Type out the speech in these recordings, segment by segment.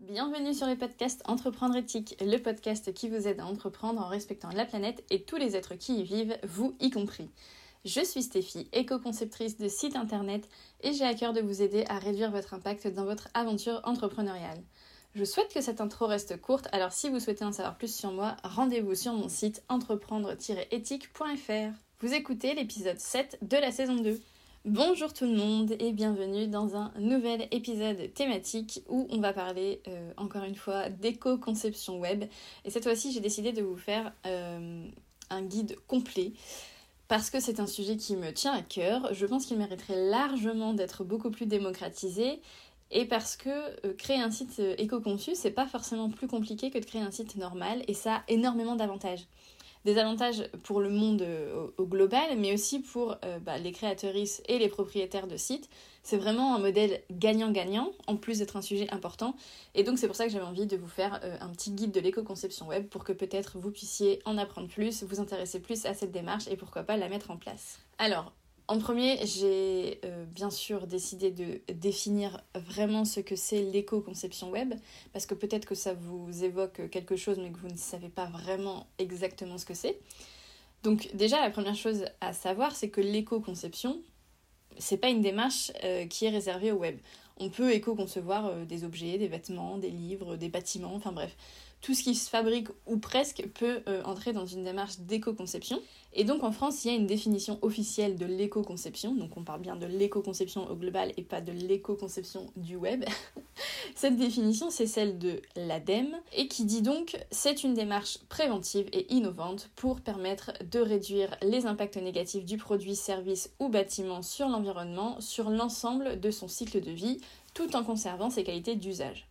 Bienvenue sur le podcast Entreprendre éthique, le podcast qui vous aide à entreprendre en respectant la planète et tous les êtres qui y vivent, vous y compris. Je suis Stéphie, éco-conceptrice de site internet et j'ai à cœur de vous aider à réduire votre impact dans votre aventure entrepreneuriale. Je souhaite que cette intro reste courte, alors si vous souhaitez en savoir plus sur moi, rendez-vous sur mon site entreprendre-éthique.fr. Vous écoutez l'épisode 7 de la saison 2. Bonjour tout le monde et bienvenue dans un nouvel épisode thématique où on va parler euh, encore une fois d'éco-conception web. Et cette fois-ci, j'ai décidé de vous faire euh, un guide complet parce que c'est un sujet qui me tient à cœur. Je pense qu'il mériterait largement d'être beaucoup plus démocratisé et parce que euh, créer un site éco-conçu, c'est pas forcément plus compliqué que de créer un site normal et ça a énormément d'avantages des avantages pour le monde euh, au, global, mais aussi pour euh, bah, les créatrices et les propriétaires de sites. C'est vraiment un modèle gagnant-gagnant, en plus d'être un sujet important. Et donc c'est pour ça que j'avais envie de vous faire euh, un petit guide de l'éco-conception web pour que peut-être vous puissiez en apprendre plus, vous intéresser plus à cette démarche et pourquoi pas la mettre en place. Alors, en premier, j'ai euh, bien sûr décidé de définir vraiment ce que c'est l'éco-conception web, parce que peut-être que ça vous évoque quelque chose, mais que vous ne savez pas vraiment exactement ce que c'est. Donc déjà, la première chose à savoir, c'est que l'éco-conception, c'est pas une démarche euh, qui est réservée au web. On peut éco-concevoir euh, des objets, des vêtements, des livres, des bâtiments, enfin bref tout ce qui se fabrique ou presque peut euh, entrer dans une démarche d'éco-conception. Et donc en France, il y a une définition officielle de l'éco-conception, donc on parle bien de l'éco-conception au global et pas de l'éco-conception du web. Cette définition, c'est celle de l'ADEME et qui dit donc c'est une démarche préventive et innovante pour permettre de réduire les impacts négatifs du produit, service ou bâtiment sur l'environnement sur l'ensemble de son cycle de vie tout en conservant ses qualités d'usage.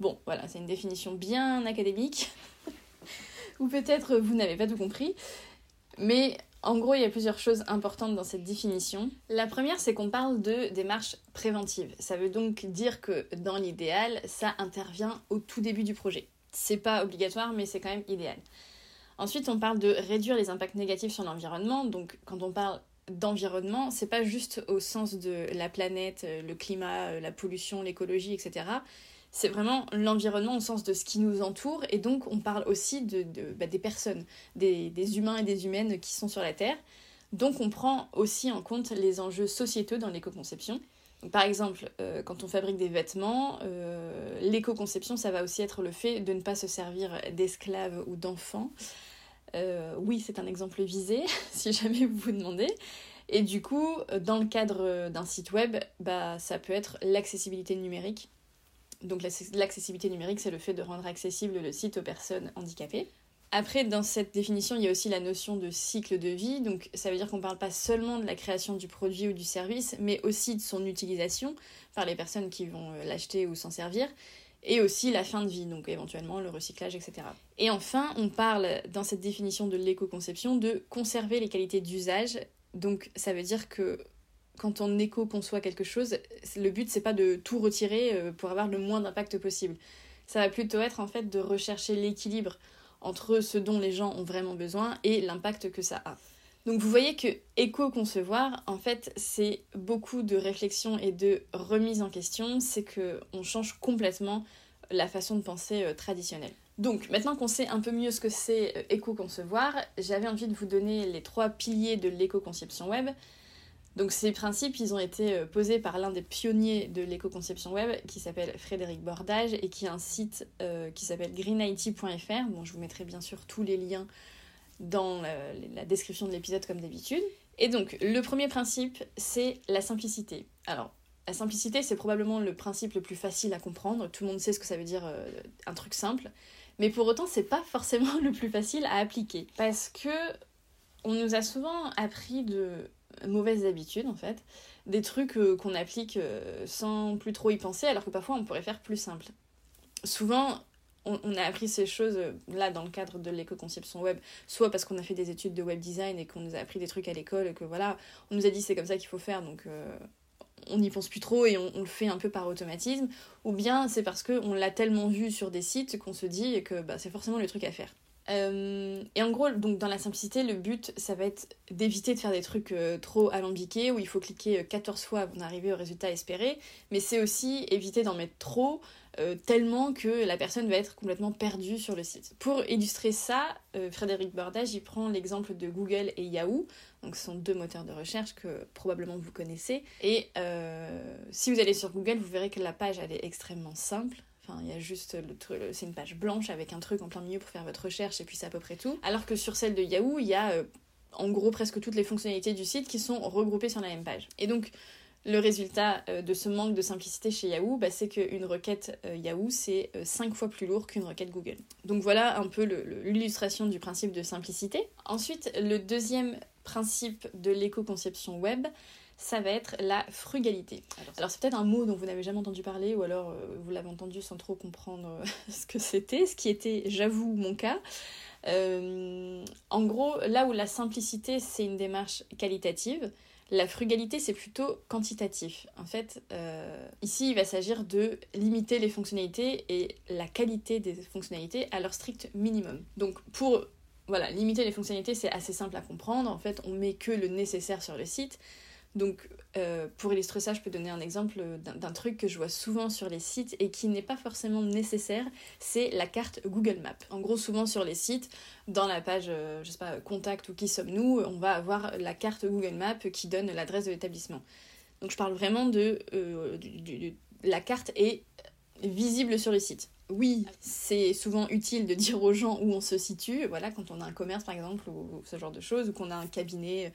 Bon, voilà, c'est une définition bien académique, ou peut-être vous n'avez pas tout compris, mais en gros, il y a plusieurs choses importantes dans cette définition. La première, c'est qu'on parle de démarche préventive. Ça veut donc dire que dans l'idéal, ça intervient au tout début du projet. C'est pas obligatoire, mais c'est quand même idéal. Ensuite, on parle de réduire les impacts négatifs sur l'environnement. Donc, quand on parle d'environnement, c'est pas juste au sens de la planète, le climat, la pollution, l'écologie, etc c'est vraiment l'environnement au sens de ce qui nous entoure, et donc on parle aussi de, bah, des personnes, des, humains et des humaines qui sont sur la Terre. Donc on prend aussi en compte les enjeux sociétaux dans l'éco-conception. Par exemple, euh, quand on fabrique des vêtements, euh, l'éco-conception, ça va aussi être le fait de ne pas se servir d'esclaves ou d'enfants. Euh, oui, c'est un exemple visé, si jamais vous vous demandez. Et du coup, dans le cadre d'un site web, bah, ça peut être l'accessibilité numérique. Donc l'accessibilité numérique, c'est le fait de rendre accessible le site aux personnes handicapées. Après, dans cette définition, il y a aussi la notion de cycle de vie. Donc, ça veut dire qu'on ne parle pas seulement de la création du produit ou du service, mais aussi de son utilisation par les personnes qui vont euh, l'acheter ou s'en servir, et aussi la fin de vie, donc éventuellement le recyclage, etc. Et enfin, on parle dans cette définition de l'éco-conception de conserver les qualités d'usage. Donc, ça veut dire que quand on éco-conçoit quelque chose, le but c'est pas de tout retirer euh, pour avoir le moins d'impact possible. Ça va plutôt être en fait de rechercher l'équilibre entre ce dont les gens ont vraiment besoin et l'impact que ça a. Donc vous voyez que éco-concevoir, en fait, c'est beaucoup de réflexion et de remise en question, c'est que on change complètement la façon de penser euh, traditionnelle. Donc maintenant qu'on sait un peu mieux ce que c'est euh, éco-concevoir, j'avais envie de vous donner les trois piliers de l'éco-conception web. Donc ces principes, ils ont été euh, posés par l'un des pionniers de l'éco-conception web qui s'appelle Frédéric Bordage et qui a un site euh, qui s'appelle greenIT.fr. Bon, je vous mettrai bien sûr tous les liens dans la, description de l'épisode comme d'habitude. Et donc le premier principe, c'est la simplicité. Alors la simplicité, c'est probablement le principe le plus facile à comprendre. Tout le monde sait ce que ça veut dire euh, un truc simple. Mais pour autant, c'est pas forcément le plus facile à appliquer. Parce que on nous a souvent appris de mauvaises habitudes en fait, des trucs euh, qu'on applique euh, sans plus trop y penser alors que parfois on pourrait faire plus simple. Souvent on, a appris ces choses euh, là dans le cadre de l'éco-conception web, soit parce qu'on a fait des études de web design et qu'on nous a appris des trucs à l'école et que voilà, on nous a dit c'est comme ça qu'il faut faire donc on n'y pense plus trop et on, le fait un peu par automatisme, ou bien c'est parce qu'on l'a tellement vu sur des sites qu'on se dit que bah, c'est forcément le truc à faire. Euh, et en gros, donc dans la simplicité, le but, ça va être d'éviter de faire des trucs euh, trop alambiqués où il faut cliquer 14 euh, fois avant d'arriver au résultat espéré, mais c'est aussi éviter d'en mettre trop tellement que la personne va être complètement perdue sur le site. Pour illustrer ça, Frédéric Bordage il prend l'exemple de Google et Yahoo. Donc ce sont deux moteurs de recherche que probablement vous connaissez. Et si vous allez sur Google, vous verrez que la page elle est extrêmement simple. Il y a juste c'est une page blanche avec un truc en plein milieu pour faire votre recherche et puis c'est à peu près tout. Alors que sur celle de Yahoo, il y a en gros presque toutes les fonctionnalités du site qui sont regroupées sur la même page. Et donc le résultat euh, de ce manque de simplicité chez Yahoo, bah, c'est qu'une requête euh, Yahoo, c'est 5 euh, fois plus lourd qu'une requête Google. Donc voilà un peu l'illustration du principe de simplicité. Ensuite, le deuxième principe de l'éco-conception web, ça va être la frugalité. Alors c'est peut-être un mot dont vous n'avez jamais entendu parler ou alors vous l'avez entendu sans trop comprendre ce que c'était, ce qui était, j'avoue, mon cas. en gros, là où la simplicité, c'est une démarche qualitative, la frugalité, c'est plutôt quantitatif. En fait, euh, ici, il va s'agir de limiter les fonctionnalités et la qualité des fonctionnalités à leur strict minimum. Donc, pour voilà, limiter les fonctionnalités, c'est assez simple à comprendre. En fait, on met que le nécessaire sur le site. Donc, euh, pour illustrer ça, je peux donner un exemple d'un truc que je vois souvent sur les sites et qui n'est pas forcément nécessaire, c'est la carte Google Maps. En gros, souvent sur les sites, dans la page, euh, je sais pas, contact ou qui sommes-nous, on va avoir la carte Google Maps qui donne l'adresse de l'établissement. Donc, je parle vraiment de, euh, la carte est visible sur le site. Oui, c'est souvent utile de dire aux gens où on se situe, voilà, quand on a un commerce par exemple, ou ce genre de choses, ou qu'on a un cabinet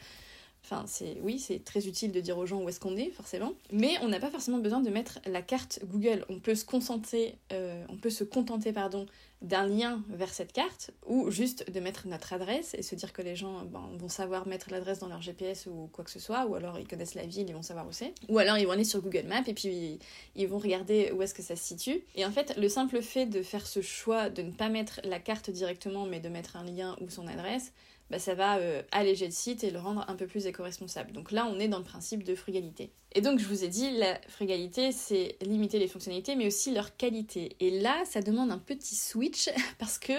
Enfin, c'est oui, c'est très utile de dire aux gens où est-ce qu'on est, forcément. Mais on n'a pas forcément besoin de mettre la carte Google. On peut se contenter, euh, on peut se contenter pardon, d'un lien vers cette carte ou juste de mettre notre adresse et se dire que les gens ben, vont savoir mettre l'adresse dans leur GPS ou quoi que ce soit, ou alors ils connaissent la ville, ils vont savoir où c'est. Ou alors ils vont aller sur Google Maps et puis ils vont regarder où est-ce que ça se situe. Et en fait, le simple fait de faire ce choix de ne pas mettre la carte directement mais de mettre un lien ou son adresse, bah, ça va euh, alléger le site et le rendre un peu plus éco-responsable. Donc là, on est dans le principe de frugalité. Et donc, je vous ai dit, la frugalité, c'est limiter les fonctionnalités, mais aussi leur qualité. Et là, ça demande un petit switch parce que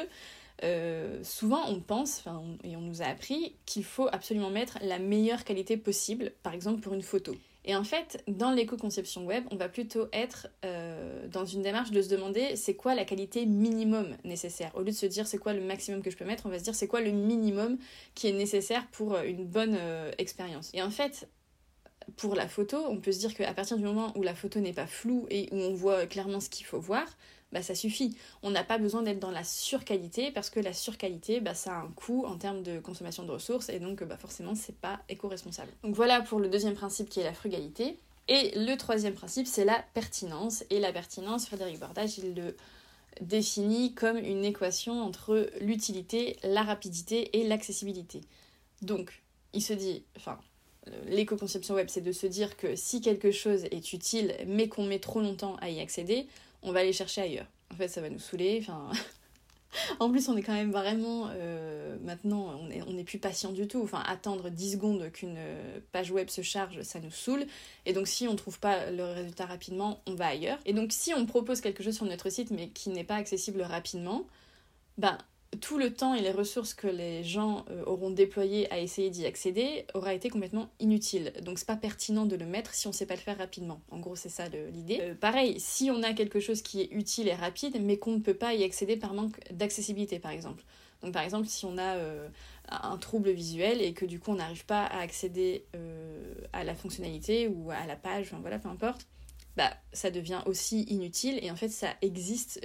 euh, souvent on pense, et on nous a appris, qu'il faut absolument mettre la meilleure qualité possible, par exemple pour une photo. Et en fait, dans l'éco-conception web, on va plutôt être euh, dans une démarche de se demander c'est quoi la qualité minimum nécessaire? Au lieu de se dire c'est quoi le maximum que je peux mettre, on va se dire c'est quoi le minimum qui est nécessaire pour euh, une bonne euh, expérience? Et en fait, pour la photo, on peut se dire qu'à partir du moment où la photo n'est pas floue et où on voit clairement ce qu'il faut voir, bah ça suffit. On n'a pas besoin d'être dans la surqualité parce que la surqualité, bah, ça a un coût en termes de consommation de ressources et donc bah, forcément c'est pas éco-responsable. Donc voilà pour le deuxième principe qui est la frugalité. Et le troisième principe c'est la pertinence. Et la pertinence, Frédéric Bordage, il le définit comme une équation entre l'utilité, la rapidité et l'accessibilité. Donc il se dit, enfin l'éco-conception web c'est de se dire que si quelque chose est utile mais qu'on met trop longtemps à y accéder, on va aller chercher ailleurs. En fait, ça va nous saouler. Enfin, en plus, on est quand même vraiment. Euh, maintenant, on n'est on est plus patient du tout. Enfin, attendre 10 secondes qu'une page web se charge, ça nous saoule. Et donc, si on ne trouve pas le résultat rapidement, on va ailleurs. Et donc, si on propose quelque chose sur notre site mais qui n'est pas accessible rapidement, ben tout le temps et les ressources que les gens euh, auront déployés à essayer d'y accéder aura été complètement inutile. Donc c'est pas pertinent de le mettre si on sait pas le faire rapidement. En gros, c'est ça l'idée. Euh, pareil, si on a quelque chose qui est utile et rapide, mais qu'on ne peut pas y accéder par manque d'accessibilité, par exemple. Donc par exemple, si on a euh, un trouble visuel et que du coup on n'arrive pas à accéder à la fonctionnalité ou à la page, enfin voilà, peu importe, bah ça devient aussi inutile et en fait ça existe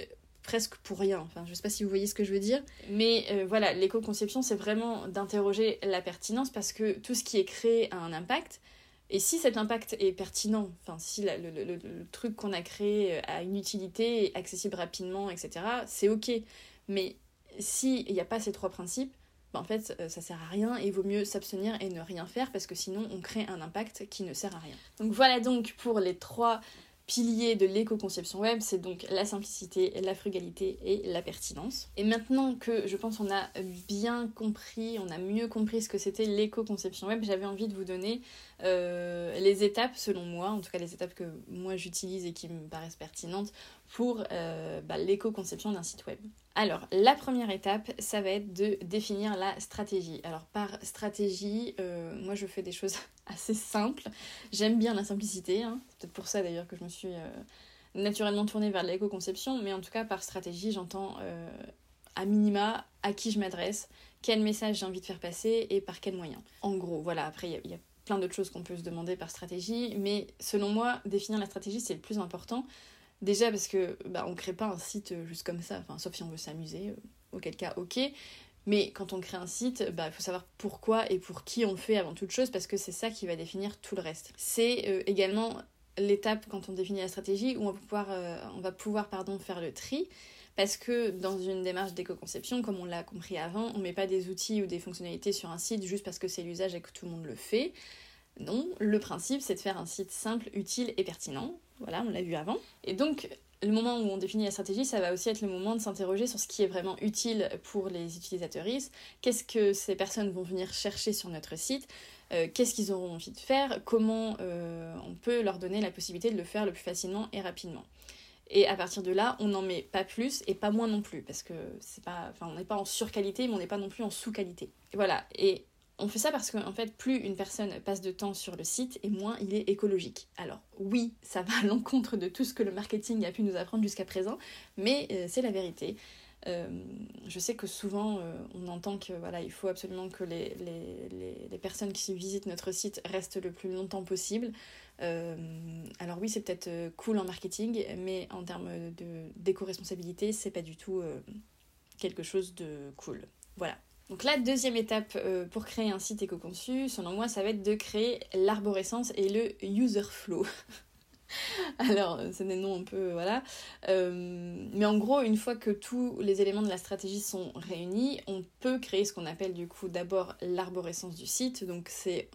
presque pour rien. Enfin, je sais pas si vous voyez ce que je veux dire. Mais euh, voilà, l'éco-conception, c'est vraiment d'interroger la pertinence parce que tout ce qui est créé a un impact. Et si cet impact est pertinent, enfin, si le, truc qu'on a créé a une utilité, accessible rapidement, etc., c'est ok. Mais s'il n'y a pas ces trois principes, ben, en fait, euh, ça sert à rien et il vaut mieux s'abstenir et ne rien faire parce que sinon on crée un impact qui ne sert à rien. Donc voilà donc pour les trois piliers de l'éco-conception web, c'est donc la simplicité, la frugalité et la pertinence. Et maintenant que je pense on a bien compris, on a mieux compris ce que c'était l'éco-conception web, j'avais envie de vous donner euh, les étapes, selon moi, en tout cas les étapes que moi j'utilise et qui me paraissent pertinentes pour euh, bah, l'éco-conception d'un site web. Alors, la première étape, ça va être de définir la stratégie. Alors, par stratégie, euh, moi je fais des choses assez simples. J'aime bien la simplicité, hein. c'est peut-être pour ça d'ailleurs que je me suis naturellement tourner vers l'éco-conception, mais en tout cas par stratégie, j'entends à minima à qui je m'adresse, quel message j'ai envie de faire passer et par quels moyens. En gros, voilà, après il y, a plein d'autres choses qu'on peut se demander par stratégie, mais selon moi, définir la stratégie c'est le plus important. Déjà parce que bah, on crée pas un site juste comme ça, enfin, sauf si on veut s'amuser, auquel cas ok, mais quand on crée un site, il bah, faut savoir pourquoi et pour qui on le fait avant toute chose, parce que c'est ça qui va définir tout le reste. C'est euh, également l'étape quand on définit la stratégie où on va pouvoir, euh, on va pouvoir pardon, faire le tri. Parce que dans une démarche d'éco-conception, comme on l'a compris avant, on ne met pas des outils ou des fonctionnalités sur un site juste parce que c'est l'usage et que tout le monde le fait. Non, le principe c'est de faire un site simple, utile et pertinent. Voilà, on l'a vu avant. Et donc, le moment où on définit la stratégie, ça va aussi être le moment de s'interroger sur ce qui est vraiment utile pour les utilisateuristes. Qu'est-ce que ces personnes vont venir chercher sur notre site? Euh, Qu'est-ce qu'ils auront envie de faire? Comment euh, on peut leur donner la possibilité de le faire le plus facilement et rapidement? Et à partir de là, on n'en met pas plus et pas moins non plus, parce que c'est pas, on n'est pas en surqualité, mais on n'est pas non plus en sous-qualité. Voilà. On fait ça parce qu'en fait, plus une personne passe de temps sur le site et moins il est écologique. Alors oui, ça va à l'encontre de tout ce que le marketing a pu nous apprendre jusqu'à présent, mais euh, c'est la vérité. Euh, je sais que souvent euh, on entend que voilà, il faut absolument que les, personnes qui visitent notre site restent le plus longtemps possible. alors oui, c'est peut-être cool en marketing, mais en termes d'éco-responsabilité, c'est pas du tout quelque chose de cool. Voilà. Donc la deuxième étape euh, pour créer un site éco-conçu, selon moi, ça va être de créer l'arborescence et le user flow. Alors, c'est des noms un peu, voilà. Euh, mais en gros, une fois que tous les éléments de la stratégie sont réunis, on peut créer ce qu'on appelle du coup d'abord l'arborescence du site. Donc c'est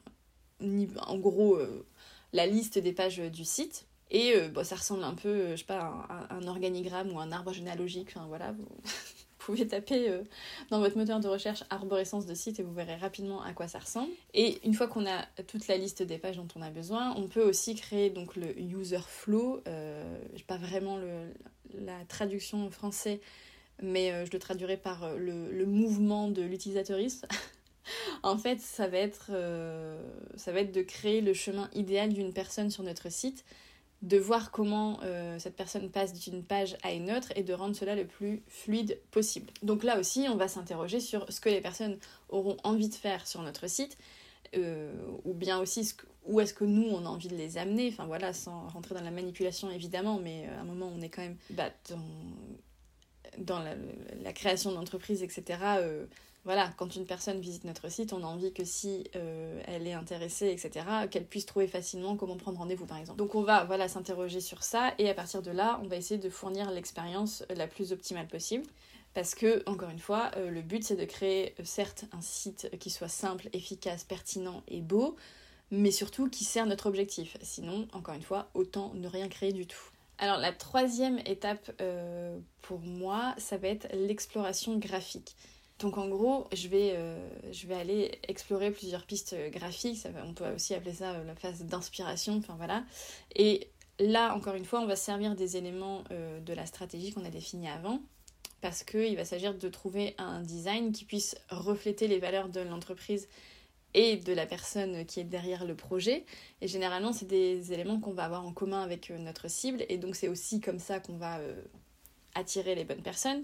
en gros euh, la liste des pages du site. Et ça ressemble un peu, je sais pas, à un, organigramme ou un arbre généalogique. Enfin voilà, pouvez taper euh, dans votre moteur de recherche arborescence de site et vous verrez rapidement à quoi ça ressemble. Et une fois qu'on a toute la liste des pages dont on a besoin, on peut aussi créer donc le user flow. Euh, pas vraiment la traduction en français, mais euh, je le traduirai par euh, le, mouvement de l'utilisateuriste. en fait, ça va être de créer le chemin idéal d'une personne sur notre site de voir comment euh, cette personne passe d'une page à une autre et de rendre cela le plus fluide possible. Donc là aussi, on va s'interroger sur ce que les personnes auront envie de faire sur notre site, euh, ou bien aussi où est-ce que nous, on a envie de les amener, enfin voilà, sans rentrer dans la manipulation évidemment, mais euh, à un moment, on est quand même bah, dans, la, création d'entreprise, etc voilà, quand une personne visite notre site, on a envie que si euh, elle est intéressée, etc., qu'elle puisse trouver facilement comment prendre rendez-vous, par exemple. Donc on va voilà s'interroger sur ça et à partir de là, on va essayer de fournir l'expérience la plus optimale possible. Parce que, encore une fois, euh, le but c'est de créer euh, certes un site qui soit simple, efficace, pertinent et beau, mais surtout qui sert notre objectif. Sinon, encore une fois, autant ne rien créer du tout. Alors la troisième étape pour moi, ça va être l'exploration graphique. Donc en gros, je vais, euh, je vais aller explorer plusieurs pistes graphiques, ça on peut aussi appeler ça euh, la phase d'inspiration, enfin voilà. Et là, encore une fois, on va servir des éléments euh, de la stratégie qu'on a définie avant, parce qu'il va s'agir de trouver un design qui puisse refléter les valeurs de l'entreprise et de la personne qui est derrière le projet. Et généralement, c'est des éléments qu'on va avoir en commun avec notre cible, et donc c'est aussi comme ça qu'on va attirer les bonnes personnes.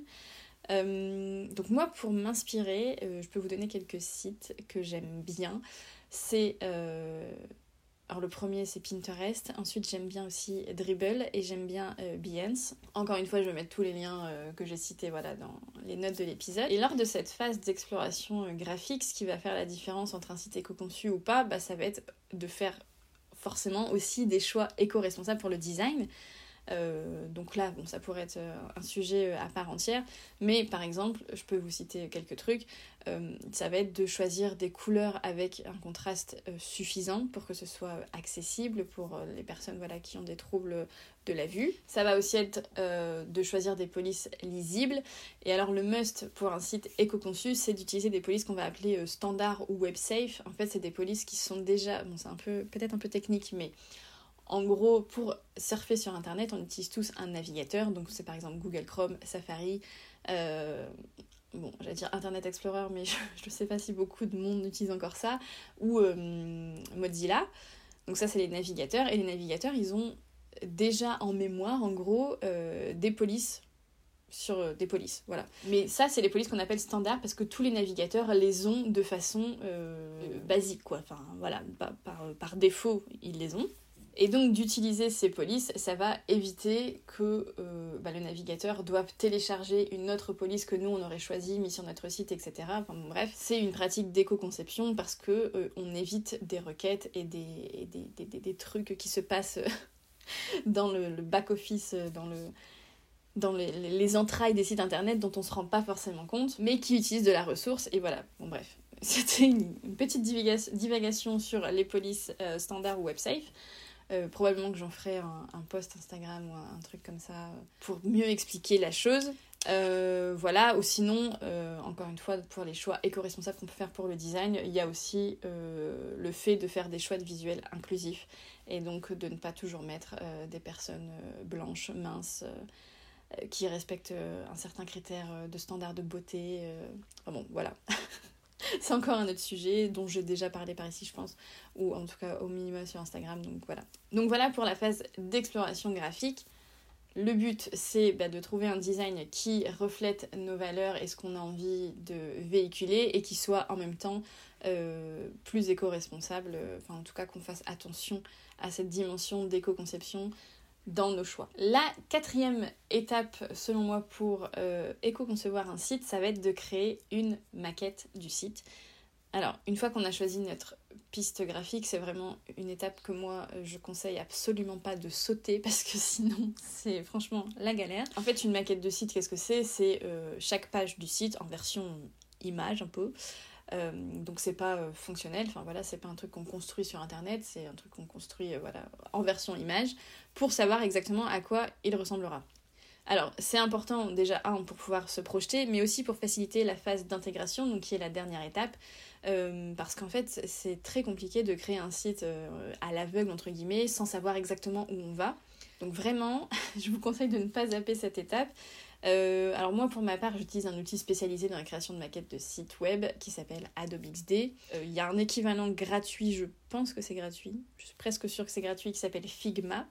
Euh, donc moi, pour m'inspirer, euh, je peux vous donner quelques sites que j'aime bien. C'est... Euh, alors le premier c'est Pinterest, ensuite j'aime bien aussi Dribble et j'aime bien Behance. Encore une fois je vais mettre tous les liens que j'ai cités voilà, dans les notes de l'épisode. Et lors de cette phase d'exploration graphique, ce qui va faire la différence entre un site éco-conçu ou pas, bah, ça va être de faire forcément aussi des choix éco-responsables pour le design. Euh, donc là, ça pourrait être euh, un sujet euh, à part entière, mais par exemple, je peux vous citer quelques trucs. ça va être de choisir des couleurs avec un contraste suffisant pour que ce soit accessible pour les personnes voilà, qui ont des troubles de la vue. Ça va aussi être de choisir des polices lisibles. Et alors le must pour un site éco-conçu, c'est d'utiliser des polices qu'on va appeler standard ou web safe. En fait, c'est des polices qui sont déjà, bon c'est un peu peut-être un peu technique, mais en gros, pour surfer sur Internet, on utilise tous un navigateur. Donc, c'est par exemple Google Chrome, Safari, euh, bon, j'allais dire Internet Explorer, mais je ne sais pas si beaucoup de monde utilise encore ça, ou euh, Mozilla. Donc, ça, c'est les navigateurs. Et les navigateurs, ils ont déjà en mémoire, en gros, des polices sur des polices, voilà. Mais ça, c'est les polices qu'on appelle standards parce que tous les navigateurs les ont de façon basique, quoi. Enfin, voilà, par, par, défaut, ils les ont. Et donc d'utiliser ces polices, ça va éviter que euh, bah, le navigateur doive télécharger une autre police que nous on aurait choisi, mis sur notre site, etc. Enfin bref, c'est une pratique d'éco-conception parce que euh, on évite des requêtes et des, trucs qui se passent dans le, back-office, dans le dans les, les, entrailles des sites internet dont on se rend pas forcément compte, mais qui utilisent de la ressource. Et voilà, bon bref, c'était une, petite divagation sur les polices euh, standards ou WebSafe. Euh, probablement que j'en ferai un, post Instagram ou un, truc comme ça euh, pour mieux expliquer la chose. Euh, voilà, ou sinon, encore une fois, pour les choix éco-responsables qu'on peut faire pour le design, il y a aussi le fait de faire des choix de visuels inclusifs et donc de ne pas toujours mettre des personnes blanches, minces, qui respectent un certain critère de standard de beauté. Bon, voilà. c'est encore un autre sujet dont j'ai déjà parlé par ici, je pense, ou en tout cas au minimum sur Instagram. Donc voilà. Donc voilà pour la phase d'exploration graphique. Le but, c'est bah, de trouver un design qui reflète nos valeurs et ce qu'on a envie de véhiculer et qui soit en même temps euh, plus éco-responsable. Enfin, en tout cas, qu'on fasse attention à cette dimension d'éco-conception dans nos choix. La quatrième étape, selon moi, pour euh, éco-concevoir un site, ça va être de créer une maquette du site. Alors, une fois qu'on a choisi notre piste graphique, c'est vraiment une étape que moi, je conseille absolument pas de sauter parce que sinon, c'est franchement la galère. En fait, une maquette de site, qu'est-ce que c'est? C'est euh, chaque page du site en version image un peu. Euh, donc c'est pas euh, fonctionnel, enfin voilà, c'est pas un truc qu'on construit sur internet, c'est un truc qu'on construit euh, voilà, en version image pour savoir exactement à quoi il ressemblera. Alors c'est important déjà un pour pouvoir se projeter, mais aussi pour faciliter la phase d'intégration, donc qui est la dernière étape, parce qu'en fait c'est très compliqué de créer un site à l'aveugle entre guillemets sans savoir exactement où on va. Donc vraiment, je vous conseille de ne pas zapper cette étape. Euh, alors moi pour ma part j'utilise un outil spécialisé dans la création de maquettes de sites web qui s'appelle Adobe XD. Euh, il y a un équivalent gratuit, je pense que c'est gratuit, je suis presque sûre que c'est gratuit, qui s'appelle Figma.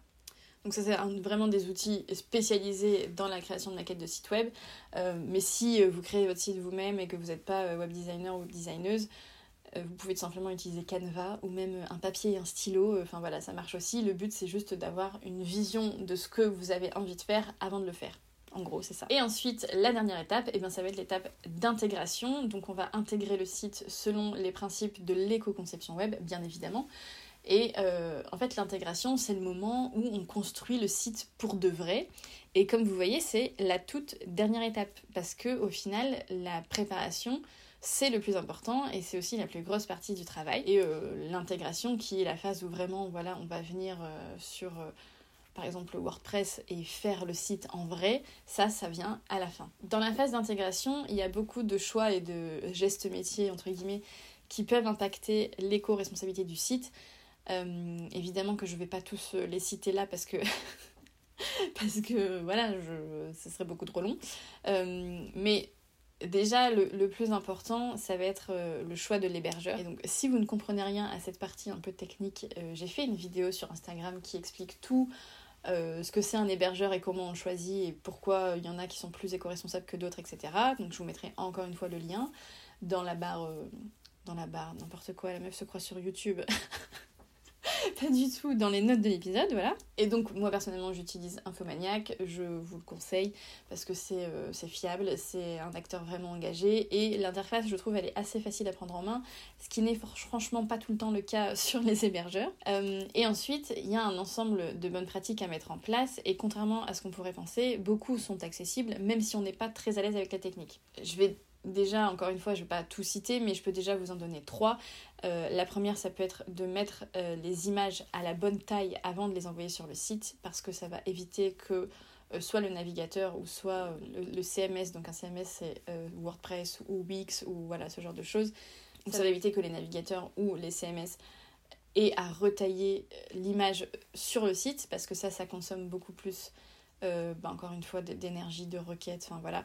Donc ça c'est vraiment des outils spécialisés dans la création de maquettes de sites web. Euh, mais si vous créez votre site vous-même et que vous n'êtes pas web designer ou designeuse, vous pouvez tout simplement utiliser Canva ou même un papier et un stylo. Enfin voilà, ça marche aussi. Le but c'est juste d'avoir une vision de ce que vous avez envie de faire avant de le faire. En gros, c'est ça. Et ensuite, la dernière étape, eh bien, ça va être l'étape d'intégration. Donc, on va intégrer le site selon les principes de l'éco-conception web, bien évidemment. Et euh, en fait, l'intégration, c'est le moment où on construit le site pour de vrai. Et comme vous voyez, c'est la toute dernière étape. Parce que au final, la préparation, c'est le plus important et c'est aussi la plus grosse partie du travail. Et euh, l'intégration, qui est la phase où vraiment, voilà, on va venir euh, sur par exemple WordPress et faire le site en vrai, ça, ça vient à la fin. Dans la phase d'intégration, il y a beaucoup de choix et de gestes métiers, entre guillemets, qui peuvent impacter l'éco-responsabilité du site. Euh, évidemment que je ne vais pas tous les citer là parce que parce que voilà, ce serait beaucoup trop long. Euh, mais déjà, le, le, plus important, ça va être euh, le choix de l'hébergeur. Et donc, si vous ne comprenez rien à cette partie un peu technique, j'ai fait une vidéo sur Instagram qui explique tout euh, ce que c'est un hébergeur et comment on choisit et pourquoi il y en a qui sont plus éco-responsables que d'autres, etc. Donc je vous mettrai encore une fois le lien dans la barre, euh, dans la barre, n'importe quoi, la meuf se croit sur YouTube. pas du tout dans les notes de l'épisode, voilà. Et donc moi personnellement j'utilise Infomaniac, je vous le conseille parce que c'est euh, fiable, c'est un acteur vraiment engagé et l'interface je trouve elle est assez facile à prendre en main, ce qui n'est franchement pas tout le temps le cas sur les hébergeurs. Euh, et ensuite il y a un ensemble de bonnes pratiques à mettre en place et contrairement à ce qu'on pourrait penser, beaucoup sont accessibles même si on n'est pas très à l'aise avec la technique. Je vais déjà, encore une fois, je ne vais pas tout citer, mais je peux déjà vous en donner trois. Euh, la première, ça peut être de mettre euh, les images à la bonne taille avant de les envoyer sur le site, parce que ça va éviter que euh, soit le navigateur ou soit le, CMS, donc un CMS c'est WordPress ou Wix ou voilà ce genre de choses. Ça va éviter que les navigateurs ou les CMS aient à retailler l'image sur le site, parce que ça, ça consomme beaucoup plus, bah, encore une fois, d'énergie, de requête, enfin voilà.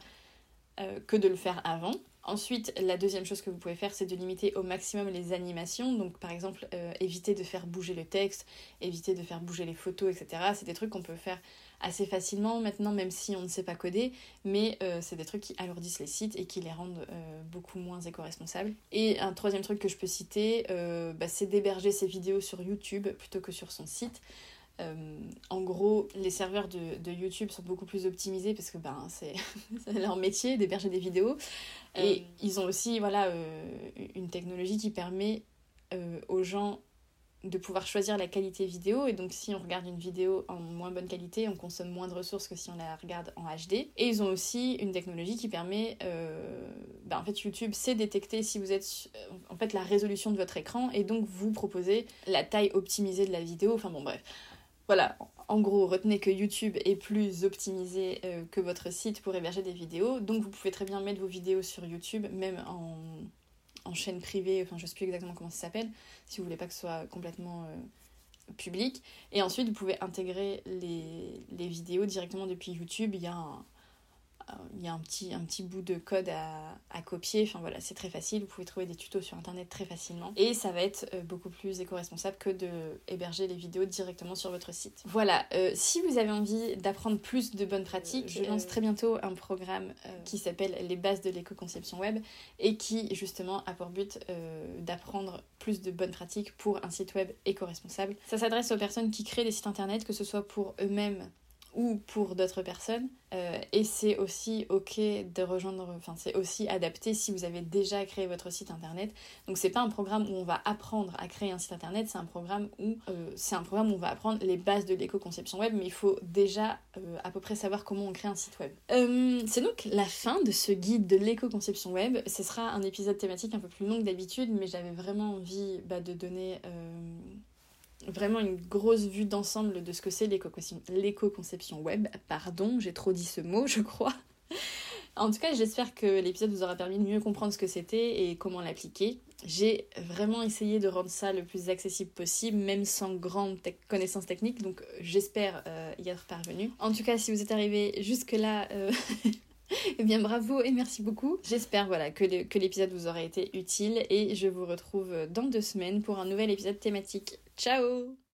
Euh, que de le faire avant. Ensuite, la deuxième chose que vous pouvez faire, c'est de limiter au maximum les animations. Donc, par exemple, euh, éviter de faire bouger le texte, éviter de faire bouger les photos, etc. C'est des trucs qu'on peut faire assez facilement maintenant, même si on ne sait pas coder. Mais euh, c'est des trucs qui alourdissent les sites et qui les rendent beaucoup moins éco-responsables. Et un troisième truc que je peux citer, bah, c'est d'héberger ses vidéos sur YouTube plutôt que sur son site. Euh, en gros, les serveurs de, YouTube sont beaucoup plus optimisés parce que ben, c'est leur métier d'héberger des vidéos. Et euh. ils ont aussi voilà, euh, une technologie qui permet aux gens de pouvoir choisir la qualité vidéo. Et donc, si on regarde une vidéo en moins bonne qualité, on consomme moins de ressources que si on la regarde en HD. Et ils ont aussi une technologie qui permet. Ben, en fait, YouTube sait détecter si vous êtes. En fait, la résolution de votre écran et donc vous proposer la taille optimisée de la vidéo. Enfin, bon, bref. Voilà, en gros, retenez que YouTube est plus optimisé euh, que votre site pour héberger des vidéos. Donc vous pouvez très bien mettre vos vidéos sur YouTube, même en, chaîne privée, enfin je sais plus exactement comment ça s'appelle, si vous voulez pas que ce soit complètement euh, public. Et ensuite, vous pouvez intégrer les, les, vidéos directement depuis YouTube. Il y a un, il y a un petit, un petit bout de code à, à copier. Enfin voilà, c'est très facile. Vous pouvez trouver des tutos sur internet très facilement. Et ça va être euh, beaucoup plus éco-responsable que de héberger les vidéos directement sur votre site. Voilà, euh, si vous avez envie d'apprendre plus de bonnes pratiques, je lance très bientôt un programme euh, qui s'appelle Les bases de l'éco-conception web et qui justement a pour but d'apprendre plus de bonnes pratiques pour un site web éco-responsable. Ça s'adresse aux personnes qui créent des sites internet, que ce soit pour eux-mêmes ou pour d'autres personnes. Euh, et c'est aussi ok de rejoindre, enfin c'est aussi adapté si vous avez déjà créé votre site internet. Donc c'est pas un programme où on va apprendre à créer un site internet, c'est un programme où euh, c'est un programme où on va apprendre les bases de l'éco-conception web, mais il faut déjà euh, à peu près savoir comment on crée un site web. c'est donc la fin de ce guide de l'éco-conception web. Ce sera un épisode thématique un peu plus long que d'habitude, mais j'avais vraiment envie bah, de donner vraiment une grosse vue d'ensemble de ce que c'est l'éco-conception web. Pardon, j'ai trop dit ce mot, je crois. En tout cas, j'espère que l'épisode vous aura permis de mieux comprendre ce que c'était et comment l'appliquer. J'ai vraiment essayé de rendre ça le plus accessible possible, même sans grande connaissance technique, donc j'espère euh, y être parvenu. En tout cas, si vous êtes arrivé jusque-là, euh, eh bien bravo et merci beaucoup. J'espère voilà, que l'épisode vous aura été utile et je vous retrouve dans deux semaines pour un nouvel épisode thématique. Ciao